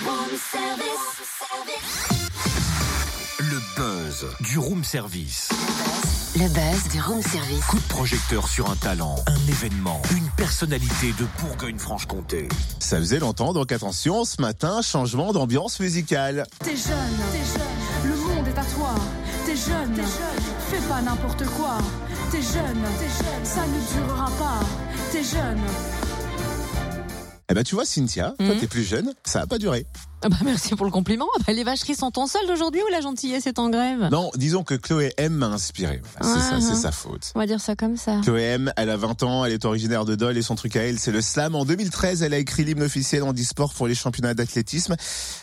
Le buzz du room service. Le buzz du room service. Coup de projecteur sur un talent, un événement, une personnalité de Bourgogne-Franche-Comté. Ça faisait longtemps, donc attention, ce matin, changement d'ambiance musicale. T'es jeune, t'es jeune, le monde est à toi. T'es jeune, fais pas n'importe quoi. T'es jeune, ça ne durera pas. T'es jeune. Eh ben tu vois Cynthia, toi Mhm. t'es plus jeune, ça a pas duré. Ah bah merci pour le compliment. Ah bah les vacheries sont en solde aujourd'hui ou la gentillesse est en grève? Non, disons que Chloé M m'a inspiré. Voilà, c'est ça, Ah, c'est sa faute. On va dire ça comme ça. Chloé M, elle a 20 ans, elle est originaire de Dole et son truc à elle, c'est le slam. En 2013, elle a écrit l'hymne officiel en e-sport pour les championnats d'athlétisme.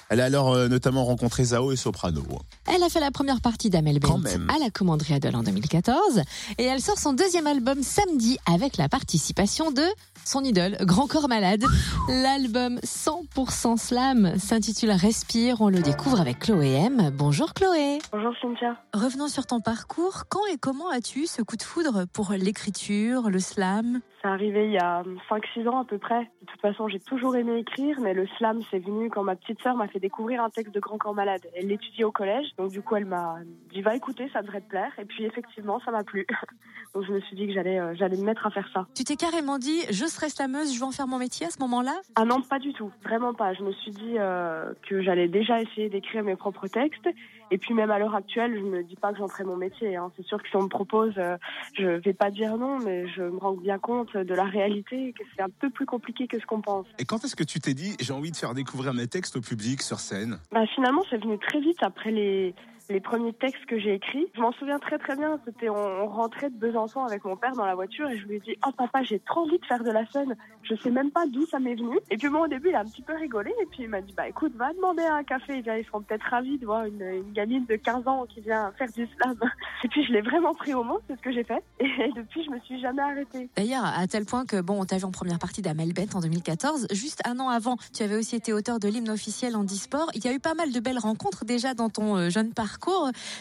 Elle a alors euh, notamment rencontré Zao et Soprano. Elle a fait la première partie d'Amel Bent à la commanderie Adol en 2014 et elle sort son deuxième album samedi avec la participation de son idole, Grand Corps Malade. L'album 100% slam s'intitule Respire. On le découvre avec Chloé M. Bonjour Chloé. Bonjour Cynthia. Revenons sur ton parcours. Quand et comment as-tu eu ce coup de foudre pour l'écriture, le slam? C'est arrivé il y a 5-6 ans à peu près. De toute façon, j'ai toujours aimé écrire, mais le slam, c'est venu quand ma petite sœur m'a fait découvrir un texte de Grand Corps Malade. Elle l'étudiait au collège, donc du coup, elle m'a dit va écouter, ça devrait te plaire. Et puis effectivement, ça m'a plu. donc je me suis dit que j'allais euh, j'allais me mettre à faire ça. Tu t'es carrément dit, je serai slameuse, je vais en faire mon métier à ce moment-là? Ah non, pas du tout, vraiment pas. Je me suis dit euh, que j'allais déjà essayer d'écrire mes propres textes. Et puis même à l'heure actuelle, je me dis pas que j'en ferai mon métier. hein. C'est sûr que si on me propose, euh, je vais pas dire non, mais je me rends bien compte de la réalité, que c'est un peu plus compliqué que ce qu'on pense. Et quand est-ce que tu t'es dit j'ai envie de faire découvrir mes textes au public sur scène? Bah, finalement, c'est venu très vite après les, les premiers textes que j'ai écrits. Je m'en souviens très très bien. C'était on, rentrait de Besançon avec mon père dans la voiture et je lui ai dit oh papa j'ai trop envie de faire de la scène. Je sais même pas d'où ça m'est venu. Et puis moi au début il a un petit peu rigolé et puis il m'a dit bah écoute va demander un café. Ils seront peut-être ravis de voir une, une gamine de 15 ans qui vient faire du slam. Et puis je l'ai vraiment pris au mot, c'est ce que j'ai fait. Et depuis je me suis jamais arrêtée. D'ailleurs, à tel point que, bon, on t'a vu en première partie d'Amel Bent en 2014. Juste un an avant, tu avais aussi été auteur de l'hymne officiel en e-sport. Il y a eu pas mal de belles rencontres déjà dans ton euh, jeune parcours.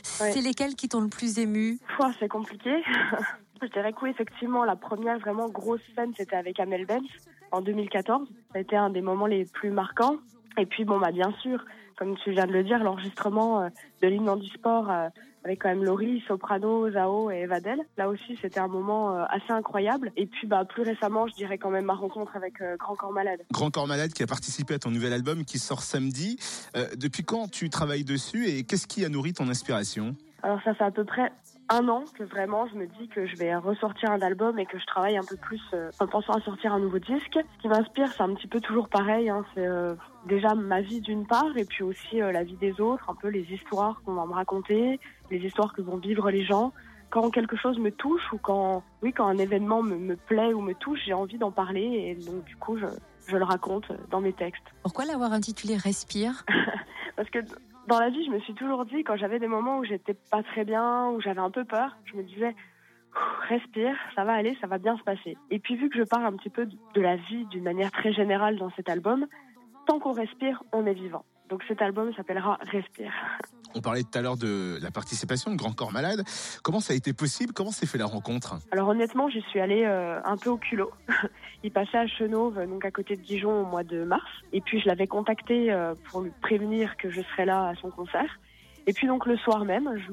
C'est lesquelles qui t'ont le plus ému c'est compliqué. Je dirais que oui, effectivement, la première vraiment grosse scène, c'était avec Amel Benz en 2014. Ça a été un des moments les plus marquants. Et puis, bon, bah, bien sûr, comme tu viens de le dire, l'enregistrement euh, de l'hymne en sport euh, avec quand même Laurie, Soprano, Zao et Evadel. Là aussi, c'était un moment euh, assez incroyable. Et puis, bah, plus récemment, je dirais quand même ma rencontre avec Grand Corps Malade. Grand Corps Malade qui a participé à ton nouvel album qui sort samedi. Euh, depuis quand tu travailles dessus et qu'est-ce qui a nourri ton inspiration? Alors ça fait à peu près un an que vraiment je me dis que je vais ressortir un album et que je travaille un peu plus euh, en pensant à sortir un nouveau disque. Ce qui m'inspire, c'est un petit peu toujours pareil. hein, c'est euh, déjà ma vie d'une part et puis aussi euh, la vie des autres, un peu les histoires qu'on va me raconter, les histoires que vont vivre les gens. Quand quelque chose me touche ou quand, oui, quand un événement me, me plaît ou me touche, j'ai envie d'en parler et donc du coup je, je le raconte dans mes textes. Pourquoi l'avoir intitulé Respire? Parce que dans la vie, je me suis toujours dit, quand j'avais des moments où j'étais pas très bien, où j'avais un peu peur, je me disais, respire, ça va aller, ça va bien se passer. Et puis vu que je parle un petit peu de la vie d'une manière très générale dans cet album, tant qu'on respire, on est vivant. Donc cet album s'appellera Respire. On parlait tout à l'heure de la participation de Grand Corps Malade. Comment ça a été possible? Comment s'est fait la rencontre? Alors honnêtement, j'y suis allée euh, un peu au culot. Il passait à Chenauve, donc à côté de Dijon, au mois de mars. Et puis je l'avais contacté euh, pour lui prévenir que je serais là à son concert. Et puis donc le soir même, je,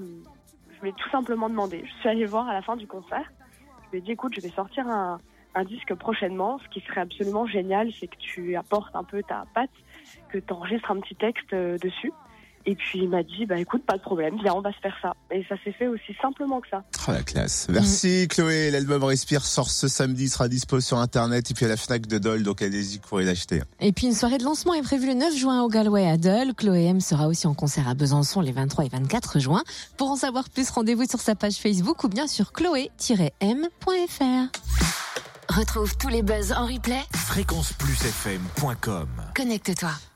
je lui ai tout simplement demandé. Je suis allée voir à la fin du concert. Je lui ai dit, écoute, je vais sortir un, un disque prochainement. Ce qui serait absolument génial, c'est que tu apportes un peu ta patte, que tu enregistres un petit texte euh, dessus. Et puis il m'a dit, bah écoute, pas de problème, viens, on va se faire ça. Et ça s'est fait aussi simplement que ça. Oh la classe. Merci Chloé. L'album Respire sort ce samedi, sera dispo sur internet et puis à la Fnac de Dole, donc allez-y pour l'acheter. Et puis une soirée de lancement est prévue le 9 juin au Galway à Dole. Chloé M sera aussi en concert à Besançon les 23 et 24 juin. Pour en savoir plus, rendez-vous sur sa page Facebook ou bien sur chloé-m.fr. Retrouve tous les buzz en replay. Fréquenceplusfm.com Connecte-toi.